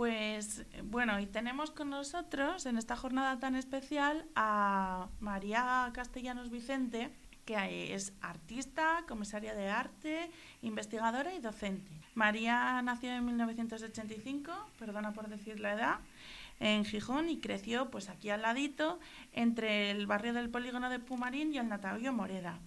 Pues bueno, y tenemos con nosotros en esta jornada tan especial a María Castellanos Vicente, que es artista, comisaria de arte, investigadora y docente. María nació en 1985, perdona por decir la edad, en Gijón y creció pues aquí al ladito entre el barrio del polígono de Pumarín y el Natavio Moreda.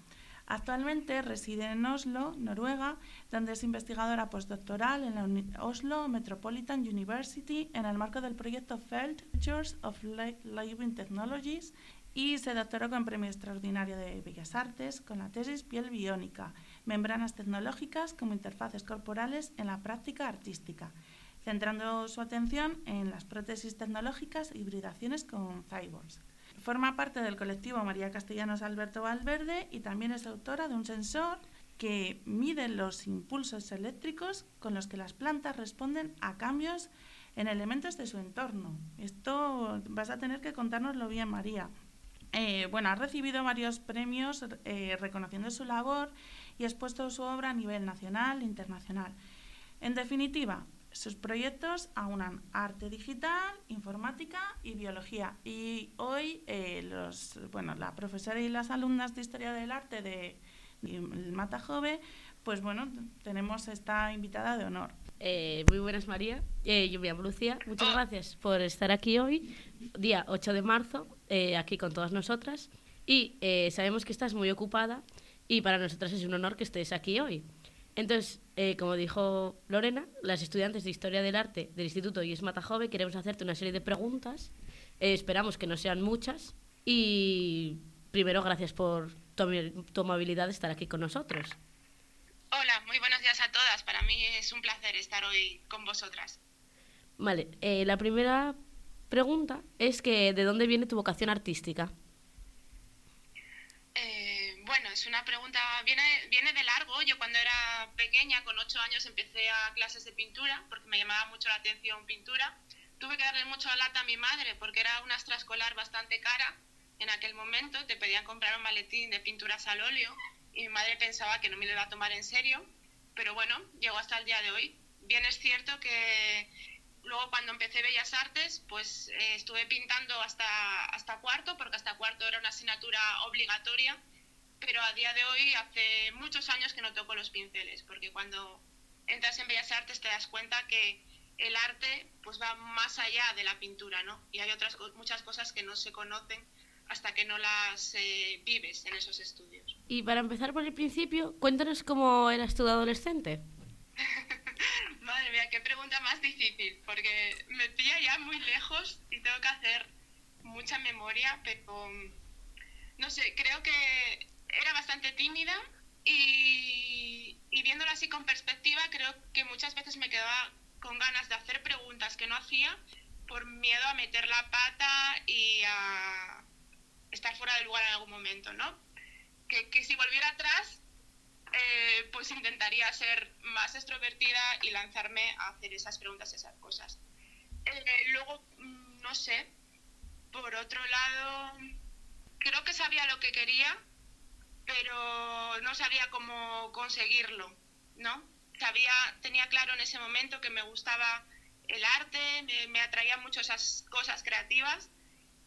Actualmente reside en Oslo, Noruega, donde es investigadora postdoctoral en la Oslo Metropolitan University en el marco del proyecto Features of Living Technologies y se doctoró con Premio Extraordinario de Bellas Artes con la tesis Piel biónica, membranas tecnológicas como interfaces corporales en la práctica artística, centrando su atención en las prótesis tecnológicas e hibridaciones con cyborgs. Forma parte del colectivo María Castellanos Alberto Valverde y también es autora de un sensor que mide los impulsos eléctricos con los que las plantas responden a cambios en elementos de su entorno. Esto vas a tener que contárnoslo bien, María. Eh, bueno, ha recibido varios premios eh, reconociendo su labor y ha expuesto su obra a nivel nacional e internacional. En definitiva, sus proyectos aunan arte digital, informática y biología. Y hoy eh, los, bueno, la profesora y las alumnas de Historia del Arte de, Mata Jove, pues bueno, tenemos esta invitada de honor. Eh, muy buenas, María. Eh, yo me llamo Lucía. Muchas gracias por estar aquí hoy, día 8 de marzo, aquí con todas nosotras. Y sabemos que estás muy ocupada y para nosotras es un honor que estés aquí hoy. Entonces, eh, como dijo Lorena, las estudiantes de Historia del Arte del Instituto Mata Jove queremos hacerte una serie de preguntas. Eh, esperamos que no sean muchas. Y primero, gracias por tu, amabilidad de estar aquí con nosotros. Hola, muy buenos días a todas. Para mí es un placer estar hoy con vosotras. Vale, eh, la primera pregunta es que ¿de dónde viene tu vocación artística? Bueno, es una pregunta, viene, viene de largo. Yo cuando era pequeña, con ocho años, empecé a clases de pintura porque me llamaba mucho la atención pintura. Tuve que darle mucho lata a mi madre porque era una extraescolar bastante cara. En aquel momento te pedían comprar un maletín de pinturas al óleo y mi madre pensaba que no me lo iba a tomar en serio. Pero bueno, llegó hasta el día de hoy. Bien es cierto que luego cuando empecé Bellas Artes, pues eh, estuve pintando hasta, hasta cuarto, porque hasta cuarto era una asignatura obligatoria pero a día de hoy hace muchos años que no toco los pinceles, porque cuando entras en Bellas Artes te das cuenta que el arte pues va más allá de la pintura, ¿no? Y hay otras muchas cosas que no se conocen hasta que no las eh, vives en esos estudios. Y para empezar por el principio, cuéntanos cómo eras tu adolescente. Madre mía, qué pregunta más difícil, porque me pilla ya muy lejos y tengo que hacer mucha memoria, pero no sé, creo que era bastante tímida y, y viéndolo así con perspectiva, creo que muchas veces me quedaba con ganas de hacer preguntas que no hacía por miedo a meter la pata y a estar fuera del lugar en algún momento, ¿no? Que, que si volviera atrás, eh, pues intentaría ser más extrovertida y lanzarme a hacer esas preguntas, esas cosas. Eh, luego, mm, no sé, por otro lado, creo que sabía lo que quería, pero no sabía cómo conseguirlo, ¿no? Sabía, tenía claro en ese momento que me gustaba el arte, me, atraían mucho esas cosas creativas,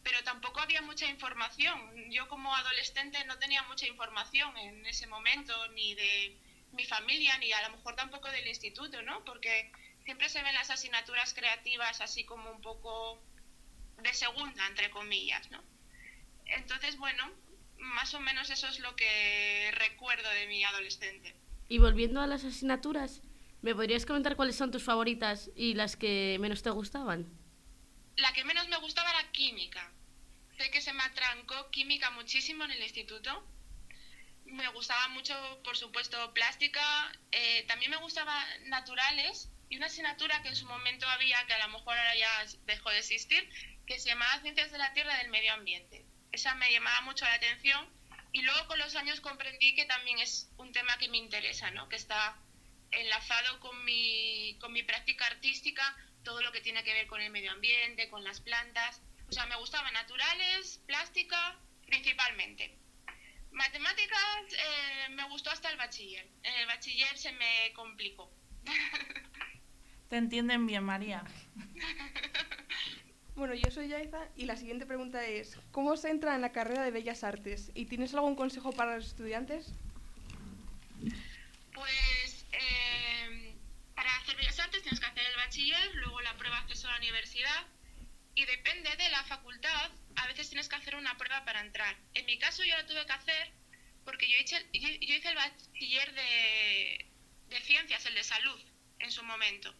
pero tampoco había mucha información. Yo como adolescente no tenía mucha información en ese momento, ni de mi familia, ni a lo mejor tampoco del instituto, ¿no? Porque siempre se ven las asignaturas creativas así como un poco de segunda, entre comillas, ¿no? Entonces, bueno, más o menos eso es lo que recuerdo de mi adolescente. Y volviendo a las asignaturas, ¿me podrías comentar cuáles son tus favoritas y las que menos te gustaban? La que menos me gustaba era química. Sé que se me atrancó química muchísimo en el instituto. Me gustaba mucho, por supuesto, plástica. Eh, también me gustaba naturales y una asignatura que en su momento había, que a lo mejor ahora ya dejó de existir, que se llamaba Ciencias de la Tierra y del Medio Ambiente esa me llamaba mucho la atención y luego con los años comprendí que también es un tema que me interesa, ¿no? que está enlazado con mi, con mi práctica artística, todo lo que tiene que ver con el medio ambiente, con las plantas. O sea, me gustaban naturales, plástica, principalmente. Matemáticas eh, me gustó hasta el bachiller. En el bachiller se me complicó. Te entienden bien, María. Bueno, yo soy Yaiza y la siguiente pregunta es, ¿cómo se entra en la carrera de Bellas Artes? ¿Y tienes algún consejo para los estudiantes? Pues eh, para hacer Bellas Artes tienes que hacer el bachiller, luego la prueba de acceso a la universidad y depende de la facultad, a veces tienes que hacer una prueba para entrar. En mi caso yo la tuve que hacer porque yo hice, yo, yo hice el bachiller de, de ciencias, el de salud, en su momento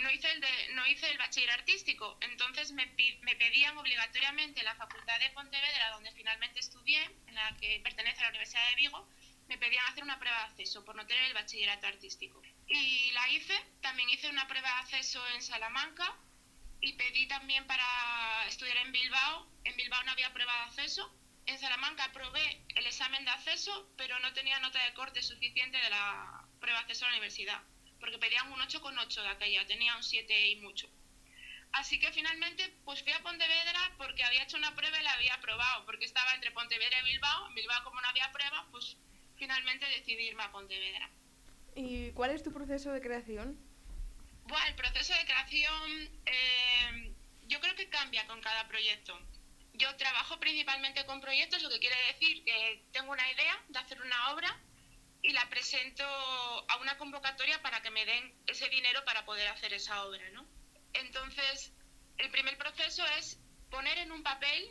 no hice el, de, no hice el bachiller artístico. Entonces me, me pedían obligatoriamente la Facultad de Pontevedra, donde finalmente estudié, en la que pertenece a la Universidad de Vigo, me pedían hacer una prueba de acceso por no tener el bachillerato artístico. Y la hice, también hice una prueba de acceso en Salamanca y pedí también para estudiar en Bilbao. En Bilbao no había prueba de acceso. En Salamanca aprobé el examen de acceso, pero no tenía nota de corte suficiente de la prueba de acceso a la universidad porque pedían un 8,8 de aquella, tenía un 7 y mucho. Así que finalmente pues fui a Pontevedra porque había hecho una prueba y la había aprobado, porque estaba entre Pontevedra y Bilbao. En Bilbao como no había prueba, pues finalmente decidí irme a Pontevedra. ¿Y cuál es tu proceso de creación? Bueno, el proceso de creación eh, yo creo que cambia con cada proyecto. Yo trabajo principalmente con proyectos, lo que quiere decir que tengo una idea de hacer una obra y la presento a una convocatoria para que me den ese dinero para poder hacer esa obra, ¿no? Entonces, el primer proceso es poner en un papel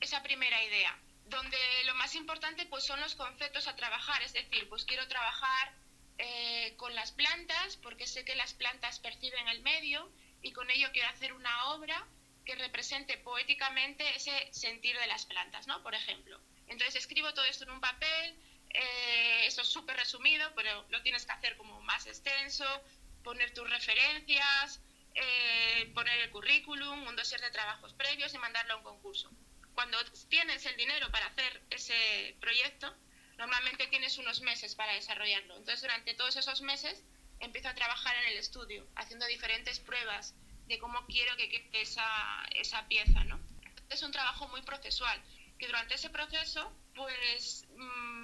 esa primera idea, donde lo más importante pues son los conceptos a trabajar, es decir, pues quiero trabajar eh, con las plantas porque sé que las plantas perciben el medio y con ello quiero hacer una obra que represente poéticamente ese sentir de las plantas, ¿no? Por ejemplo. Entonces escribo todo esto en un papel, eh, eso es súper resumido, pero lo tienes que hacer como más extenso, poner tus referencias, eh, poner el currículum, un dossier de trabajos previos y mandarlo a un concurso. Cuando tienes el dinero para hacer ese proyecto, normalmente tienes unos meses para desarrollarlo. Entonces, durante todos esos meses, empiezo a trabajar en el estudio, haciendo diferentes pruebas de cómo quiero que quede esa, esa pieza, ¿no? Es un trabajo muy procesual, que durante ese proceso, pues... Mm,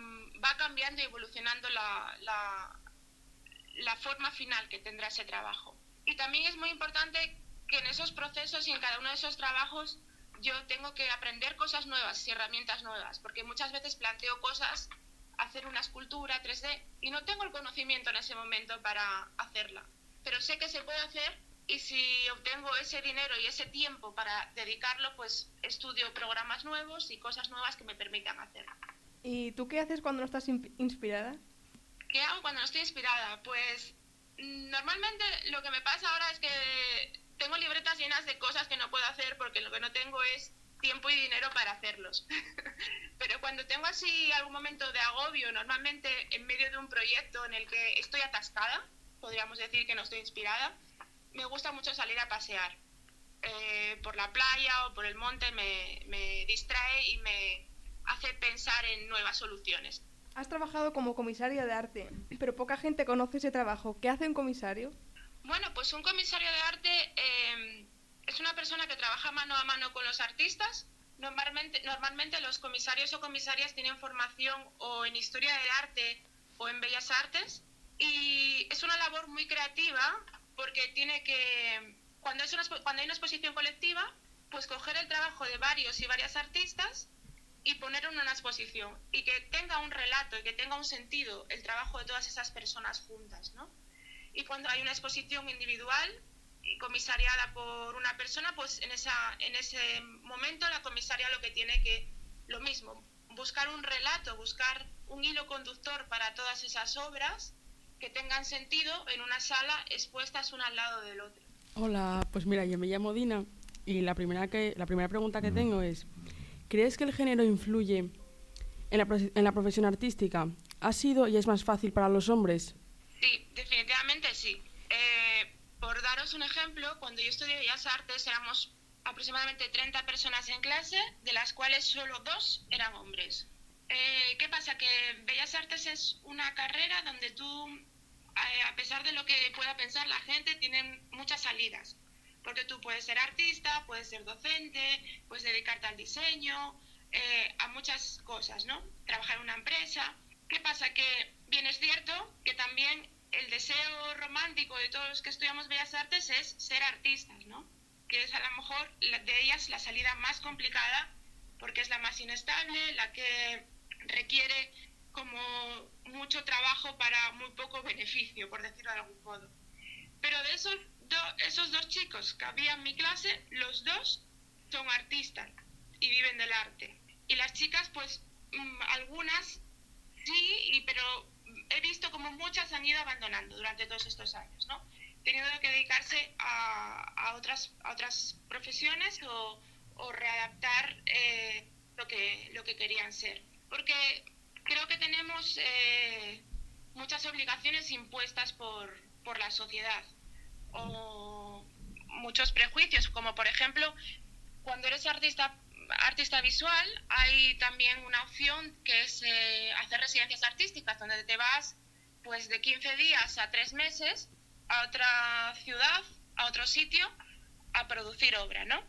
va cambiando y evolucionando la, la, forma final que tendrá ese trabajo. Y también es muy importante que en esos procesos y en cada uno de esos trabajos yo tengo que aprender cosas nuevas y herramientas nuevas, porque muchas veces planteo cosas, hacer una escultura 3D y no tengo el conocimiento en ese momento para hacerla, pero sé que se puede hacer y si obtengo ese dinero y ese tiempo para dedicarlo, pues estudio programas nuevos y cosas nuevas que me permitan hacerlo. ¿Y tú qué haces cuando no estás inspirada? ¿Qué hago cuando no estoy inspirada? Pues mm, normalmente lo que me pasa ahora es que tengo libretas llenas de cosas que no puedo hacer porque lo que no tengo es tiempo y dinero para hacerlos. Pero cuando tengo así algún momento de agobio, normalmente en medio de un proyecto en el que estoy atascada, podríamos decir que no estoy inspirada, me gusta mucho salir a pasear. Eh, por la playa o por el monte me, me distrae y me, hace pensar en nuevas soluciones. Has trabajado como comisaria de arte, pero poca gente conoce ese trabajo. ¿Qué hace un comisario? Bueno, pues un comisario de arte em, es una persona que trabaja mano a mano con los artistas. Normalmente, normalmente los comisarios o comisarias tienen formación o en historia del arte o en bellas artes y es una labor muy creativa porque tiene que, cuando, es una, cuando hay una exposición colectiva, pues coger el trabajo de varios y varias artistas y ponerlo en una exposición y que tenga un relato y que tenga un sentido el trabajo de todas esas personas juntas, ¿no? Y cuando hay una exposición individual y comisariada por una persona, pues en, esa, en ese momento la comisaria lo que tiene que, lo mismo, buscar un relato, buscar un hilo conductor para todas esas obras que tengan sentido en una sala expuestas una al lado del otro. Hola, pues mira, yo me llamo Dina y la primera, que, la primera pregunta que tengo es, ¿Crees que el género influye en la, en la profesión artística? ¿Ha sido y es más fácil para los hombres? Sí, definitivamente sí. Eh, por daros un ejemplo, cuando yo estudié Bellas Artes éramos aproximadamente 30 personas en clase, de las cuales solo dos eran hombres. Eh, ¿Qué pasa? Que Bellas Artes es una carrera donde tú, eh, a pesar de lo que pueda pensar la gente, tienen muchas salidas porque tú puedes ser artista, puedes ser docente, puedes dedicarte al diseño, eh, a muchas cosas, ¿no? Trabajar en una empresa. ¿Qué pasa? Que bien es cierto que también el deseo romántico de todos los que estudiamos Bellas Artes es ser artistas, ¿no? que es a lo mejor de ellas la salida más complicada porque es la más inestable, la que requiere como mucho trabajo para muy poco beneficio, por decirlo de algún modo. Pero de esos, esos dos chicos que había en mi clase, los dos son artistas y viven del arte. Y las chicas, pues mm, algunas sí, pero he visto como muchas han ido abandonando durante todos estos años, ¿no? Teniendo que dedicarse a, a otras, a otras profesiones o, o readaptar eh, lo, que, lo que querían ser. Porque creo que tenemos eh, muchas obligaciones impuestas por, por la sociedad o muchos prejuicios, como por ejemplo, cuando eres artista artista visual hay también una opción que es eh, hacer residencias artísticas, donde te vas pues de 15 días a 3 meses a otra ciudad, a otro sitio, a producir obra, ¿no?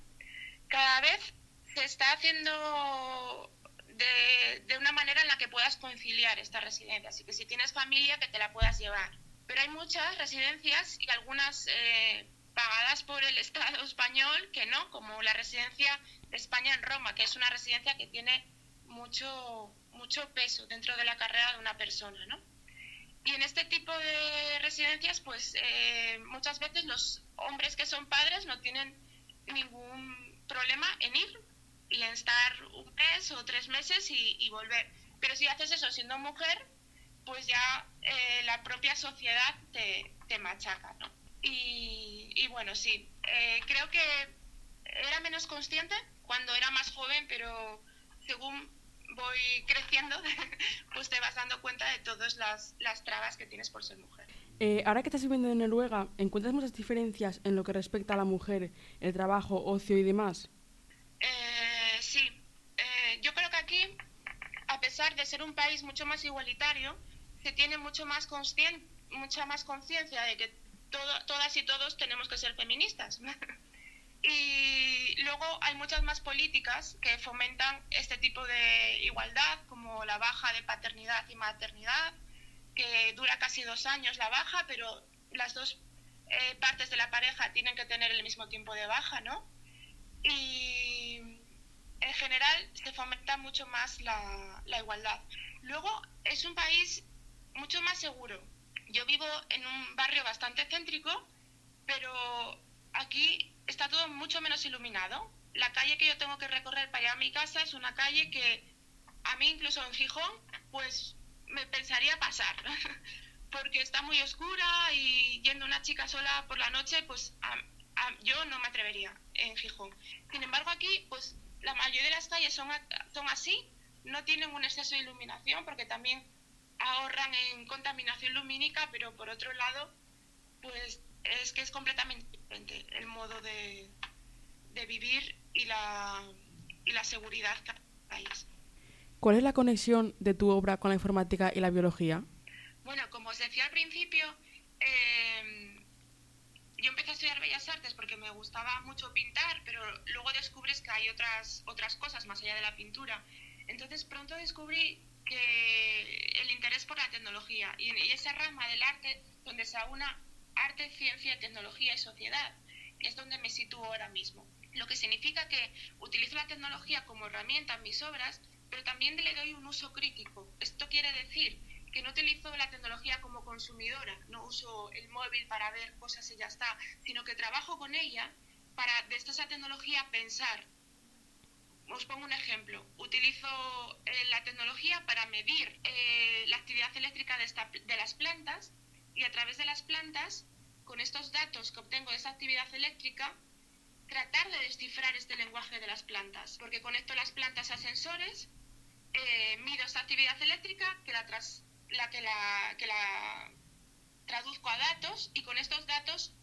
Cada vez se está haciendo de, de, una manera en la que puedas conciliar estas residencias y que si tienes familia que te la puedas llevar. Pero hay muchas residencias y algunas eh, pagadas por el Estado español que no, como la residencia de España en Roma, que es una residencia que tiene mucho, mucho peso dentro de la carrera de una persona, ¿no? Y en este tipo de residencias, pues eh, muchas veces los hombres que son padres no tienen ningún problema en ir y en estar un mes o tres meses y, volver. Pero si haces eso siendo mujer, pues ya eh, la propia sociedad te, te machaca, ¿no? Y, y bueno, sí, eh, creo que era menos consciente cuando era más joven, pero según voy creciendo, pues te vas dando cuenta de todas las, las trabas que tienes por ser mujer. Eh, ahora que estás viviendo en Noruega, ¿encuentras muchas diferencias en lo que respecta a la mujer, el trabajo, ocio y demás? Eh, sí, eh, yo creo que aquí, a pesar de ser un país mucho más igualitario, se tiene mucho más mucha más conciencia de que todas y todos tenemos que ser feministas. y luego hay muchas más políticas que fomentan este tipo de igualdad, como la baja de paternidad y maternidad, que dura casi dos años la baja, pero las dos eh, partes de la pareja tienen que tener el mismo tiempo de baja, ¿no? Y en general se fomenta mucho más la, la igualdad. Luego es un país mucho más seguro. Yo vivo en un barrio bastante céntrico, pero aquí está todo mucho menos iluminado. La calle que yo tengo que recorrer para ir a mi casa es una calle que a mí incluso en Gijón pues me pensaría pasar porque está muy oscura y yendo una chica sola por la noche pues yo no me atrevería en Gijón. Sin embargo aquí pues la mayoría de las calles son, son así, no tienen un exceso de iluminación porque también ahorran en contaminación lumínica, pero por otro lado pues es que es completamente diferente el modo de, de vivir y la, y la seguridad que hay. ¿Cuál es la conexión de tu obra con la informática y la biología? Bueno, como os decía al principio, eh, yo empecé a estudiar Bellas Artes porque me gustaba mucho pintar, pero luego descubres que hay otras, otras cosas más allá de la pintura. Entonces pronto descubrí que el interés por la tecnología y, y esa rama del arte donde se aúna arte, ciencia, tecnología y sociedad, que es donde me sitúo ahora mismo. Lo que significa que utilizo la tecnología como herramienta en mis obras, pero también le doy un uso crítico. Esto quiere decir que no utilizo la tecnología como consumidora, no uso el móvil para ver cosas y ya está, sino que trabajo con ella para desde esa tecnología pensar. Os pongo un ejemplo. Utilizo eh, la tecnología para medir eh, la actividad eléctrica de, esta, de las plantas y a través de las plantas, con estos datos que obtengo de esa actividad eléctrica, tratar de descifrar este lenguaje de las plantas, porque conecto las plantas a sensores, eh, mido esta actividad eléctrica, que la, tras, la, que, la, que la traduzco a datos y con estos datos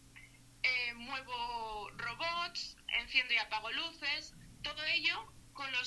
muevo robots, enciendo y apago luces, todo ello con los